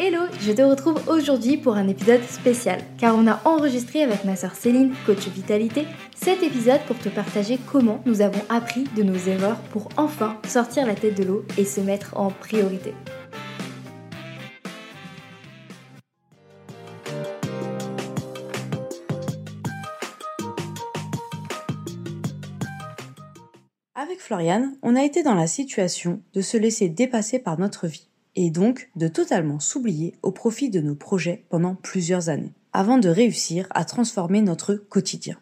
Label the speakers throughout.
Speaker 1: Hello, je te retrouve aujourd'hui pour un épisode spécial, car on a enregistré avec ma soeur Céline, coach vitalité, cet épisode pour te partager comment nous avons appris de nos erreurs pour enfin sortir la tête de l'eau et se mettre en priorité.
Speaker 2: Avec Floriane, on a été dans la situation de se laisser dépasser par notre vie et donc de totalement s'oublier au profit de nos projets pendant plusieurs années, avant de réussir à transformer notre quotidien.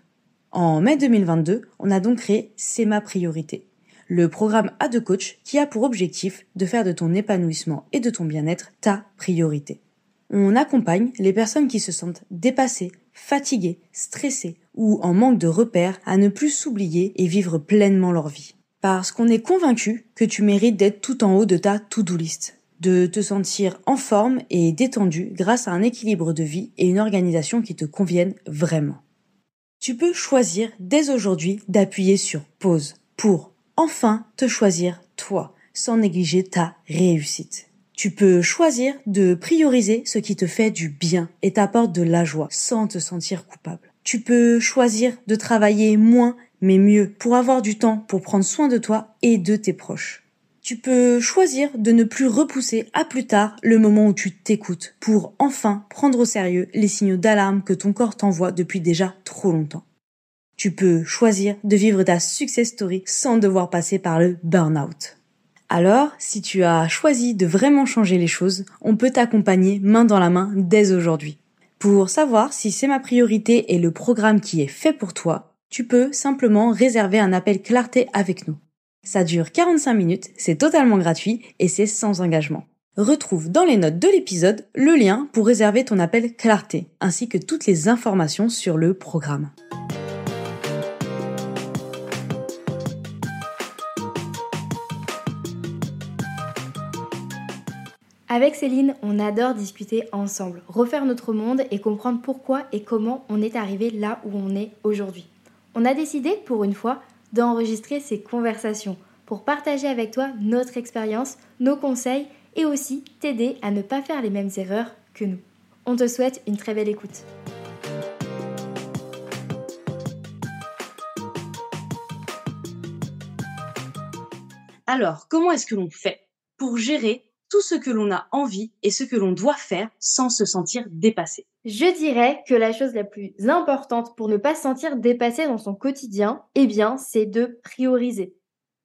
Speaker 2: En mai 2022, on a donc créé C'est ma priorité, le programme A2 Coach qui a pour objectif de faire de ton épanouissement et de ton bien-être ta priorité. On accompagne les personnes qui se sentent dépassées, fatiguées, stressées ou en manque de repères à ne plus s'oublier et vivre pleinement leur vie. Parce qu'on est convaincu que tu mérites d'être tout en haut de ta to-do list de te sentir en forme et détendu grâce à un équilibre de vie et une organisation qui te conviennent vraiment. Tu peux choisir dès aujourd'hui d'appuyer sur pause pour enfin te choisir toi sans négliger ta réussite. Tu peux choisir de prioriser ce qui te fait du bien et t'apporte de la joie sans te sentir coupable. Tu peux choisir de travailler moins mais mieux pour avoir du temps pour prendre soin de toi et de tes proches tu peux choisir de ne plus repousser à plus tard le moment où tu t'écoutes pour enfin prendre au sérieux les signaux d'alarme que ton corps t'envoie depuis déjà trop longtemps. Tu peux choisir de vivre ta success story sans devoir passer par le burn-out. Alors, si tu as choisi de vraiment changer les choses, on peut t'accompagner main dans la main dès aujourd'hui. Pour savoir si c'est ma priorité et le programme qui est fait pour toi, tu peux simplement réserver un appel clarté avec nous. Ça dure 45 minutes, c'est totalement gratuit et c'est sans engagement. Retrouve dans les notes de l'épisode le lien pour réserver ton appel clarté, ainsi que toutes les informations sur le programme.
Speaker 1: Avec Céline, on adore discuter ensemble, refaire notre monde et comprendre pourquoi et comment on est arrivé là où on est aujourd'hui. On a décidé, pour une fois, d'enregistrer ces conversations pour partager avec toi notre expérience, nos conseils et aussi t'aider à ne pas faire les mêmes erreurs que nous. On te souhaite une très belle écoute.
Speaker 2: Alors, comment est-ce que l'on fait pour gérer tout ce que l'on a envie et ce que l'on doit faire sans se sentir dépassé?
Speaker 1: Je dirais que la chose la plus importante pour ne pas se sentir dépassé dans son quotidien, eh bien, c'est de prioriser.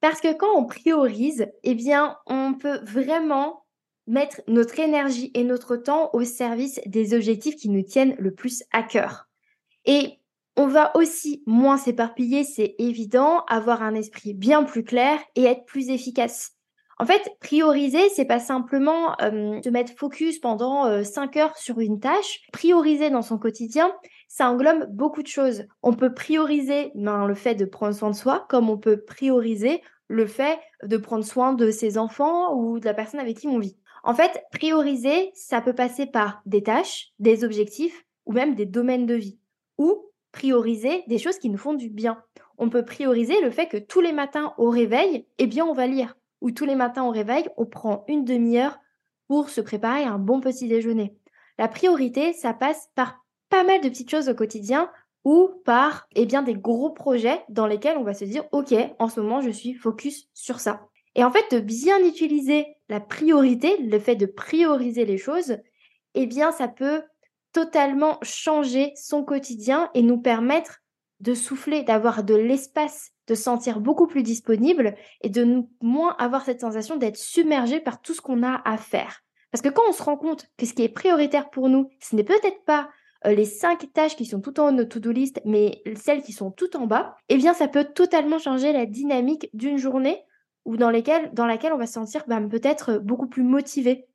Speaker 1: Parce que quand on priorise, eh bien, on peut vraiment mettre notre énergie et notre temps au service des objectifs qui nous tiennent le plus à cœur. Et on va aussi moins s'éparpiller, c'est évident, avoir un esprit bien plus clair et être plus efficace. En fait, prioriser, c'est pas simplement euh, se mettre focus pendant 5 euh, heures sur une tâche. Prioriser dans son quotidien, ça englobe beaucoup de choses. On peut prioriser ben, le fait de prendre soin de soi, comme on peut prioriser le fait de prendre soin de ses enfants ou de la personne avec qui on vit. En fait, prioriser, ça peut passer par des tâches, des objectifs ou même des domaines de vie. Ou prioriser des choses qui nous font du bien. On peut prioriser le fait que tous les matins au réveil, eh bien, on va lire où tous les matins au réveil, on prend une demi-heure pour se préparer un bon petit déjeuner. La priorité, ça passe par pas mal de petites choses au quotidien ou par eh bien, des gros projets dans lesquels on va se dire, OK, en ce moment, je suis focus sur ça. Et en fait, de bien utiliser la priorité, le fait de prioriser les choses, eh bien, ça peut totalement changer son quotidien et nous permettre de souffler, d'avoir de l'espace de sentir beaucoup plus disponible et de moins avoir cette sensation d'être submergé par tout ce qu'on a à faire. Parce que quand on se rend compte que ce qui est prioritaire pour nous, ce n'est peut-être pas les cinq tâches qui sont tout en haut to-do list, mais celles qui sont tout en bas, eh bien ça peut totalement changer la dynamique d'une journée ou dans, dans laquelle on va se sentir bah, peut-être beaucoup plus motivé,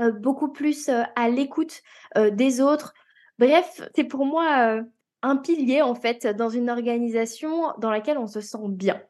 Speaker 1: euh, beaucoup plus euh, à l'écoute des autres. Bref, c'est pour moi un pilier en fait dans une organisation dans laquelle on se sent bien.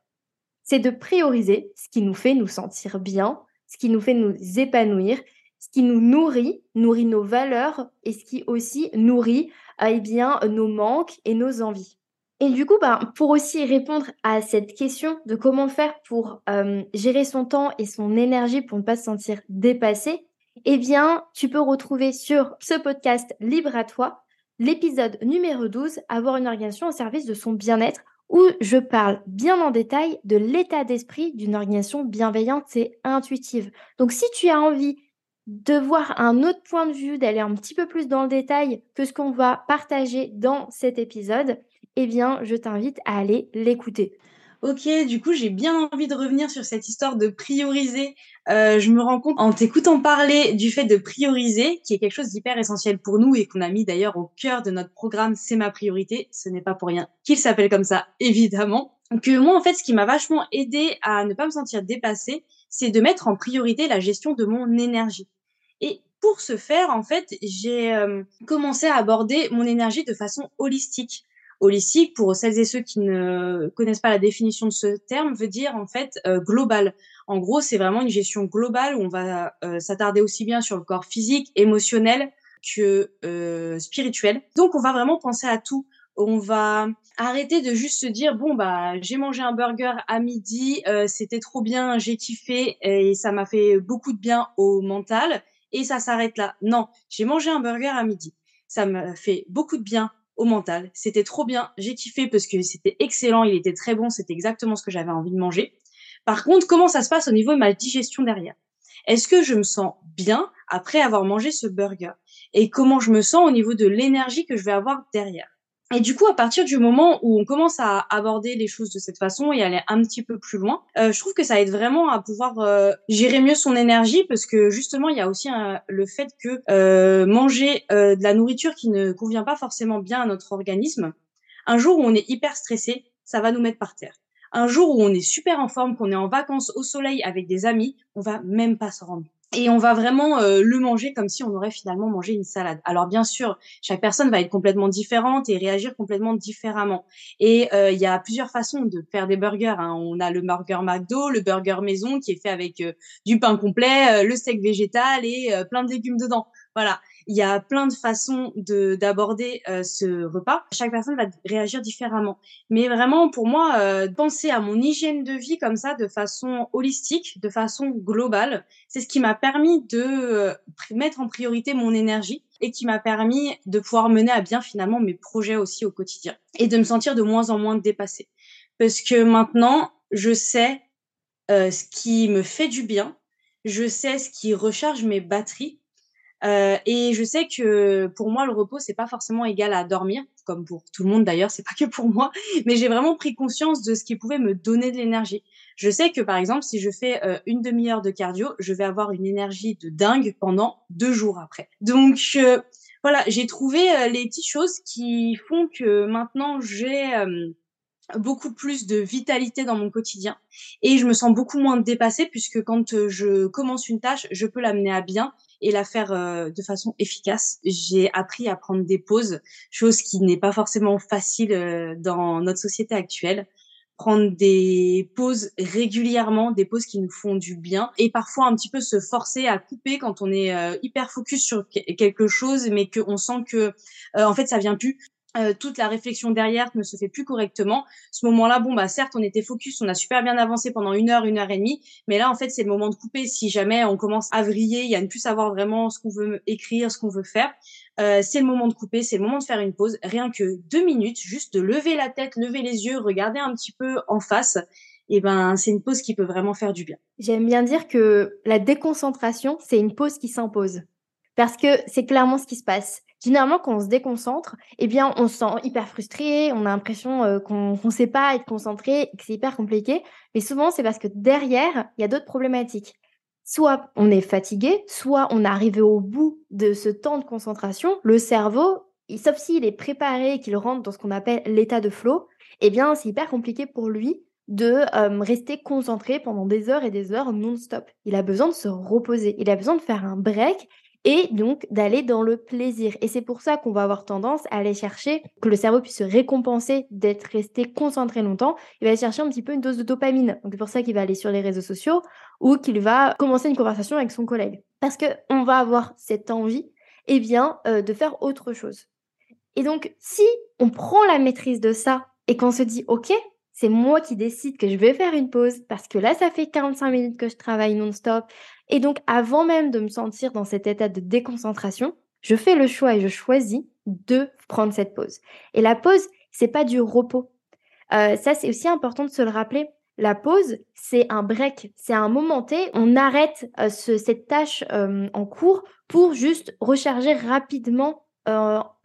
Speaker 1: C'est de prioriser ce qui nous fait nous sentir bien, ce qui nous fait nous épanouir, ce qui nous nourrit, nourrit nos valeurs et ce qui aussi nourrit eh bien, nos manques et nos envies. Et du coup, ben, pour aussi répondre à cette question de comment faire pour euh, gérer son temps et son énergie pour ne pas se sentir dépassé, eh bien, tu peux retrouver sur ce podcast Libre à toi l'épisode numéro 12, Avoir une organisation au service de son bien-être, où je parle bien en détail de l'état d'esprit d'une organisation bienveillante et intuitive. Donc, si tu as envie de voir un autre point de vue, d'aller un petit peu plus dans le détail que ce qu'on va partager dans cet épisode, eh bien, je t'invite à aller l'écouter.
Speaker 2: Ok, du coup, j'ai bien envie de revenir sur cette histoire de prioriser. Euh, je me rends compte en t'écoutant parler du fait de prioriser, qui est quelque chose d'hyper essentiel pour nous et qu'on a mis d'ailleurs au cœur de notre programme C'est ma priorité. Ce n'est pas pour rien qu'il s'appelle comme ça, évidemment. Que moi, en fait, ce qui m'a vachement aidé à ne pas me sentir dépassée, c'est de mettre en priorité la gestion de mon énergie. Et pour ce faire, en fait, j'ai euh, commencé à aborder mon énergie de façon holistique holistique, pour celles et ceux qui ne connaissent pas la définition de ce terme, veut dire en fait euh, global. En gros, c'est vraiment une gestion globale où on va euh, s'attarder aussi bien sur le corps physique, émotionnel que euh, spirituel. Donc, on va vraiment penser à tout. On va arrêter de juste se dire bon bah j'ai mangé un burger à midi, c'était trop bien, j'ai kiffé et ça m'a fait beaucoup de bien au mental et ça s'arrête là. Non, j'ai mangé un burger à midi, ça m'a fait beaucoup de bien au mental. C'était trop bien. J'ai kiffé parce que c'était excellent. Il était très bon. C'était exactement ce que j'avais envie de manger. Par contre, comment ça se passe au niveau de ma digestion derrière? Est-ce que je me sens bien après avoir mangé ce burger? Et comment je me sens au niveau de l'énergie que je vais avoir derrière? Et du coup, à partir du moment où on commence à aborder les choses de cette façon et aller un petit peu plus loin, euh, je trouve que ça aide vraiment à pouvoir euh, gérer mieux son énergie parce que justement, il y a aussi le fait que euh, manger de la nourriture qui ne convient pas forcément bien à notre organisme, un jour où on est hyper stressé, ça va nous mettre par terre. Un jour où on est super en forme, qu'on est en vacances au soleil avec des amis, on va même pas se rendre et on va vraiment euh, le manger comme si on aurait finalement mangé une salade. Alors bien sûr, chaque personne va être complètement différente et réagir complètement différemment. Et euh, il y a plusieurs façons de faire des burgers. Hein. On a le burger McDo, le burger maison qui est fait avec euh, du pain complet, le steak végétal et plein de légumes dedans. Voilà il y a plein de façons de d'aborder euh, ce repas. Chaque personne va réagir différemment. Mais vraiment, pour moi, euh, penser à mon hygiène de vie comme ça, de façon holistique, de façon globale, c'est ce qui m'a permis de euh, mettre en priorité mon énergie et qui m'a permis de pouvoir mener à bien finalement mes projets aussi au quotidien et de me sentir de moins en moins dépassée. Parce que maintenant, je sais ce qui me fait du bien, je sais ce qui recharge mes batteries euh, et je sais que pour moi, le repos, c'est pas forcément égal à dormir, comme pour tout le monde d'ailleurs, c'est pas que pour moi. Mais j'ai vraiment pris conscience de ce qui pouvait me donner de l'énergie. Je sais que par exemple, si je fais euh, une demi-heure de cardio, je vais avoir une énergie de dingue pendant deux jours après. Donc euh, voilà, j'ai trouvé les petites choses qui font que maintenant j'ai beaucoup plus de vitalité dans mon quotidien et je me sens beaucoup moins dépassée puisque quand je commence une tâche, je peux l'amener à bien et la faire euh, de façon efficace. J'ai appris à prendre des pauses, chose qui n'est pas forcément facile euh, dans notre société actuelle. Prendre des pauses régulièrement, des pauses qui nous font du bien et parfois un petit peu se forcer à couper quand on est euh, hyper focus sur quelque chose mais qu'on sent que en fait ça vient plus euh, toute la réflexion derrière ne se fait plus correctement. Ce moment-là, bon bah certes, on était focus, on a super bien avancé pendant une heure, une heure et demie, mais là en fait c'est le moment de couper. Si jamais on commence à vriller, il y a ne plus savoir vraiment ce qu'on veut écrire, ce qu'on veut faire, euh, c'est le moment de couper, c'est le moment de faire une pause. Rien que deux minutes, juste de lever la tête, lever les yeux, regarder un petit peu en face. Et eh ben c'est une pause qui peut vraiment faire du bien.
Speaker 1: J'aime bien dire que la déconcentration, c'est une pause qui s'impose. Parce que c'est clairement ce qui se passe Généralement, quand on se déconcentre, eh bien, on se sent hyper frustré, on a l'impression euh, qu'on ne sait pas être concentré, que c'est hyper compliqué. Mais souvent, c'est parce que derrière, il y a d'autres problématiques. Soit on est fatigué, soit on est arrivé au bout de ce temps de concentration. Le cerveau, sauf s'il est préparé et qu'il rentre dans ce qu'on appelle l'état de flow, eh bien, c'est hyper compliqué pour lui de euh, rester concentré pendant des heures et des heures non-stop. Il a besoin de se reposer, il a besoin de faire un break et donc d'aller dans le plaisir. Et c'est pour ça qu'on va avoir tendance à aller chercher, que le cerveau puisse se récompenser d'être resté concentré longtemps, il va aller chercher un petit peu une dose de dopamine. Donc c'est pour ça qu'il va aller sur les réseaux sociaux ou qu'il va commencer une conversation avec son collègue. Parce qu'on va avoir cette envie, eh bien, euh, de faire autre chose. Et donc, si on prend la maîtrise de ça et qu'on se dit, OK, C'est moi qui décide que je vais faire une pause parce que là, ça fait 45 minutes que je travaille non-stop. Et donc, avant même de me sentir dans cet état de déconcentration, je fais le choix et je choisis de prendre cette pause. Et la pause, c'est pas du repos. Euh, ça, c'est aussi important de se le rappeler. La pause, c'est un break, c'est un moment T. On arrête euh, cette tâche euh, en cours pour juste recharger rapidement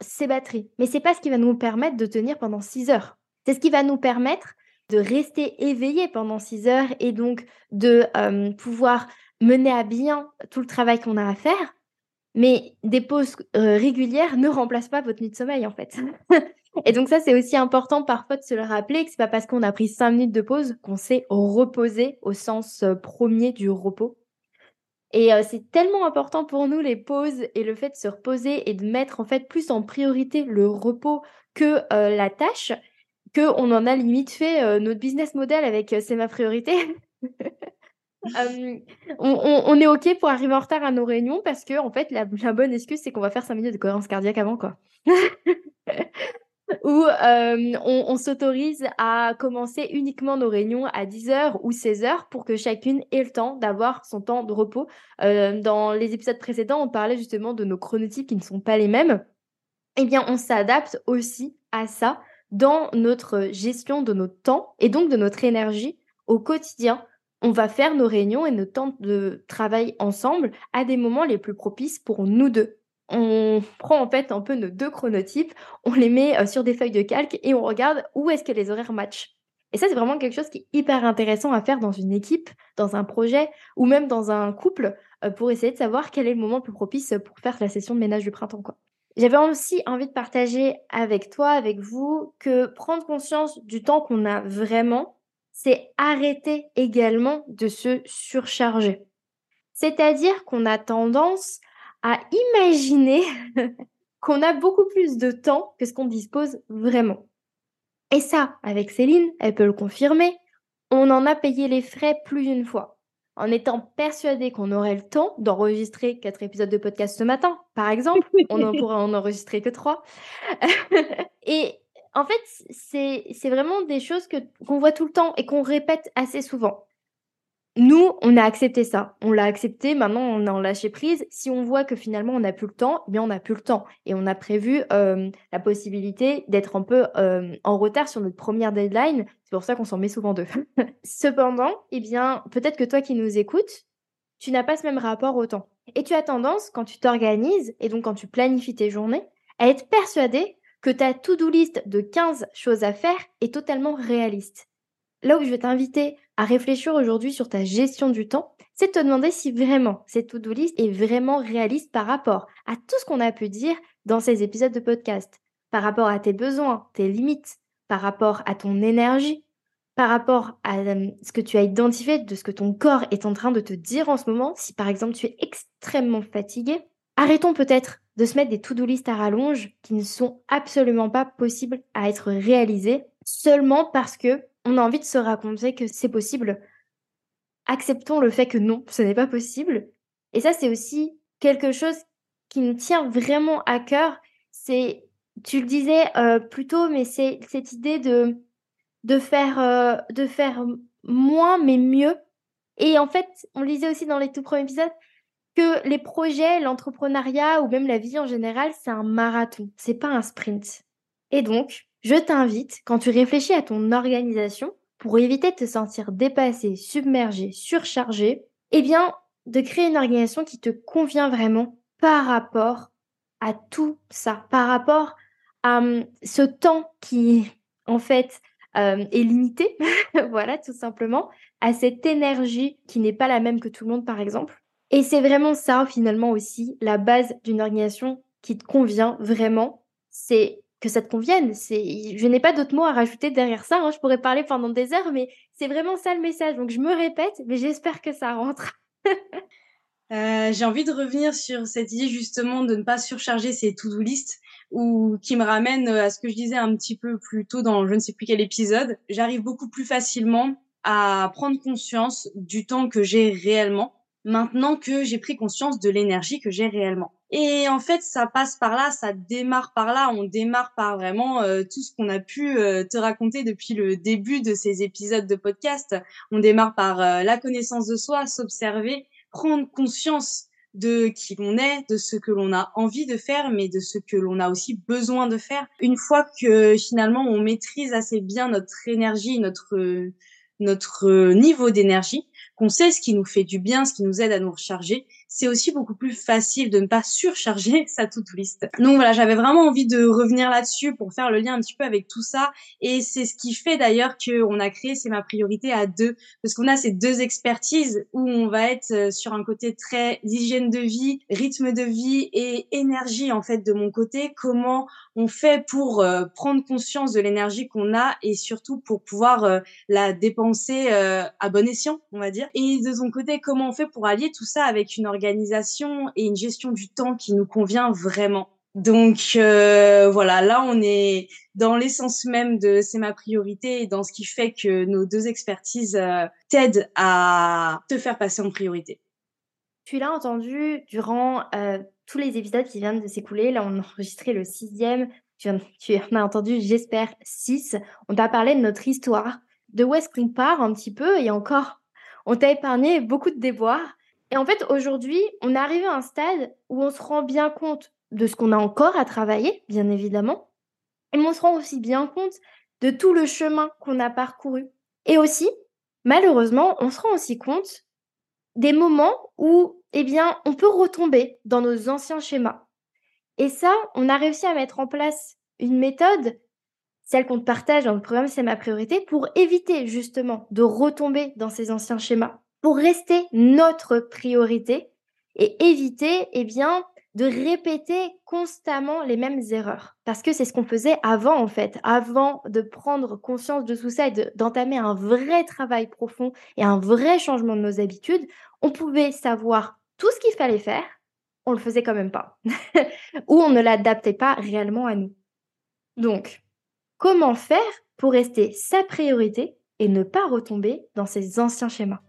Speaker 1: ses batteries. Mais c'est pas ce qui va nous permettre de tenir pendant 6 heures. C'est ce qui va nous permettre de rester éveillé pendant 6 heures et donc de pouvoir mener à bien tout le travail qu'on a à faire. Mais des pauses régulières ne remplacent pas votre nuit de sommeil en fait. Et donc ça, c'est aussi important parfois de se le rappeler que c'est pas parce qu'on a pris cinq minutes de pause qu'on s'est reposé au sens euh, premier du repos. Et euh, c'est tellement important pour nous les pauses et le fait de se reposer et de mettre en fait plus en priorité le repos que euh, la tâche, que on en a limite fait notre business model avec c'est ma priorité. on, est ok pour arriver en retard à nos réunions parce que en fait la, la bonne excuse c'est qu'on va faire cinq minutes de cohérence cardiaque avant quoi. où on, s'autorise à commencer uniquement nos réunions à 10h ou 16h pour que chacune ait le temps d'avoir son temps de repos. dans les épisodes précédents, on parlait justement de nos chronotypes qui ne sont pas les mêmes. Eh bien, on s'adapte aussi à ça dans notre gestion de notre temps et donc de notre énergie au quotidien. On va faire nos réunions et nos temps de travail ensemble à des moments les plus propices pour nous deux on prend en fait un peu nos deux chronotypes, on les met euh, sur des feuilles de calque et on regarde où est-ce que les horaires matchent. Et ça, c'est vraiment quelque chose qui est hyper intéressant à faire dans une équipe, dans un projet ou même dans un couple euh, pour essayer de savoir quel est le moment le plus propice pour faire la session de ménage du printemps. Quoi. J'avais aussi envie de partager avec toi, avec vous, que prendre conscience du temps qu'on a vraiment, c'est arrêter également de se surcharger. C'est-à-dire qu'on a tendance à imaginer qu'on a beaucoup plus de temps que ce qu'on dispose vraiment. Et ça, avec Céline, elle peut le confirmer, on en a payé les frais plus d'une fois, en étant persuadé qu'on aurait le temps d'enregistrer quatre épisodes de podcast ce matin, par exemple. on en pourrait en enregistrer que trois. et en fait, c'est vraiment des choses que qu'on voit tout le temps et qu'on répète assez souvent nous, on a accepté ça. On l'a accepté. Maintenant, on a en lâché prise. Si on voit que finalement, on n'a plus le temps, eh on n'a plus le temps. Et on a prévu euh, la possibilité d'être un peu euh, en retard sur notre première deadline. C'est pour ça qu'on s'en met souvent deux. Cependant, eh bien, peut-être que toi qui nous écoutes, tu n'as pas ce même rapport au temps. Et tu as tendance, quand tu t'organises et donc quand tu planifies tes journées, à être persuadé que ta to-do list de 15 choses à faire est totalement réaliste. Là où je vais t'inviter à réfléchir aujourd'hui sur ta gestion du temps, c'est de te demander si vraiment cette to-do list est vraiment réaliste par rapport à tout ce qu'on a pu dire dans ces épisodes de podcast, par rapport à tes besoins, tes limites, par rapport à ton énergie, par rapport à ce que tu as identifié de ce que ton corps est en train de te dire en ce moment, si par exemple tu es extrêmement fatigué, arrêtons peut-être de se mettre des to-do list à rallonge qui ne sont absolument pas possibles à être réalisées seulement parce que on a envie de se raconter que c'est possible. Acceptons le fait que non, ce n'est pas possible. Et ça, c'est aussi quelque chose qui me tient vraiment à cœur. C'est, tu le disais euh, plus tôt, mais c'est cette idée de, de, faire, euh, de faire moins mais mieux. Et en fait, on le disait aussi dans les tout premiers épisodes, que les projets, l'entrepreneuriat ou même la vie en général, c'est un marathon, c'est pas un sprint. Et donc, je t'invite, quand tu réfléchis à ton organisation, pour éviter de te sentir dépassé, submergé, surchargé, eh bien, de créer une organisation qui te convient vraiment par rapport à tout ça, par rapport à hum, ce temps qui, en fait, hum, est limité, voilà, tout simplement, à cette énergie qui n'est pas la même que tout le monde, par exemple. Et c'est vraiment ça, finalement, aussi, la base d'une organisation qui te convient vraiment. C'est que ça te convienne. Je n'ai pas d'autres mots à rajouter derrière ça. Hein. Je pourrais parler pendant des heures, mais c'est vraiment ça le message. Donc je me répète, mais j'espère que ça rentre.
Speaker 2: Euh, j'ai envie de revenir sur cette idée justement de ne pas surcharger ses to-do list ou qui me ramène à ce que je disais un petit peu plus tôt dans je ne sais plus quel épisode. J'arrive beaucoup plus facilement à prendre conscience du temps que j'ai réellement maintenant que j'ai pris conscience de l'énergie que j'ai réellement. Et en fait, ça passe par là, ça démarre par là. On démarre par vraiment euh, tout ce qu'on a pu euh, te raconter depuis le début de ces épisodes de podcast. On démarre par euh, la connaissance de soi, s'observer, prendre conscience de qui l'on est, de ce que l'on a envie de faire, mais de ce que l'on a aussi besoin de faire. Une fois que finalement on maîtrise assez bien notre énergie, notre notre niveau d'énergie, qu'on sait ce qui nous fait du bien, ce qui nous aide à nous recharger, c'est aussi beaucoup plus facile de ne pas surcharger sa toute liste. Donc voilà, j'avais vraiment envie de revenir là-dessus pour faire le lien un petit peu avec tout ça. Et c'est ce qui fait d'ailleurs qu'on a créé C'est ma priorité à deux. Parce qu'on a ces deux expertises où on va être euh, sur un côté très hygiène de vie, rythme de vie et énergie en fait de mon côté. Comment on fait pour euh, prendre conscience de l'énergie qu'on a et surtout pour pouvoir euh, la dépenser à bon escient, on va dire. Et de son côté, comment on fait pour allier tout ça avec une organisation et une gestion du temps qui nous convient vraiment. Donc euh, voilà, là on est dans l'essence même de c'est ma priorité et dans ce qui fait que nos deux expertises euh, t'aident à te faire passer en priorité.
Speaker 1: Tu l'as entendu durant euh, tous les épisodes qui viennent de s'écouler. Là, on a enregistré le sixième. Tu, en as entendu, j'espère, six. On t'a parlé de notre histoire, de West Green part un petit peu et encore, on t'a épargné beaucoup de déboires. Et en fait, aujourd'hui, on est arrivé à un stade où on se rend bien compte de ce qu'on a encore à travailler, bien évidemment, et on se rend aussi bien compte de tout le chemin qu'on a parcouru. Et aussi, malheureusement, on se rend aussi compte des moments où, eh bien, on peut retomber dans nos anciens schémas. Et ça, on a réussi à mettre en place une méthode, celle qu'on partage dans le programme C'est ma priorité, pour éviter justement de retomber dans ces anciens schémas pour rester notre priorité et éviter eh bien, de répéter constamment les mêmes erreurs. Parce que c'est ce qu'on faisait avant, en fait, avant de prendre conscience de tout ça et d'entamer un vrai travail profond et un vrai changement de nos habitudes. On pouvait savoir tout ce qu'il fallait faire, on le faisait quand même pas. Ou on ne l'adaptait pas réellement à nous. Donc, comment faire pour rester sa priorité et ne pas retomber dans ces anciens schémas?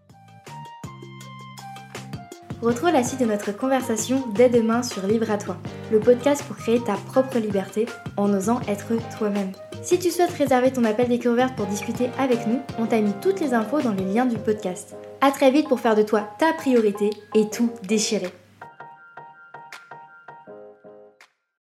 Speaker 1: Retrouve la suite de notre conversation dès demain sur Libre à toi, le podcast pour créer ta propre liberté en osant être toi-même. Si tu souhaites réserver ton appel découverte pour discuter avec nous, on t'a mis toutes les infos dans les liens du podcast. A très vite pour faire de toi ta priorité et tout déchirer.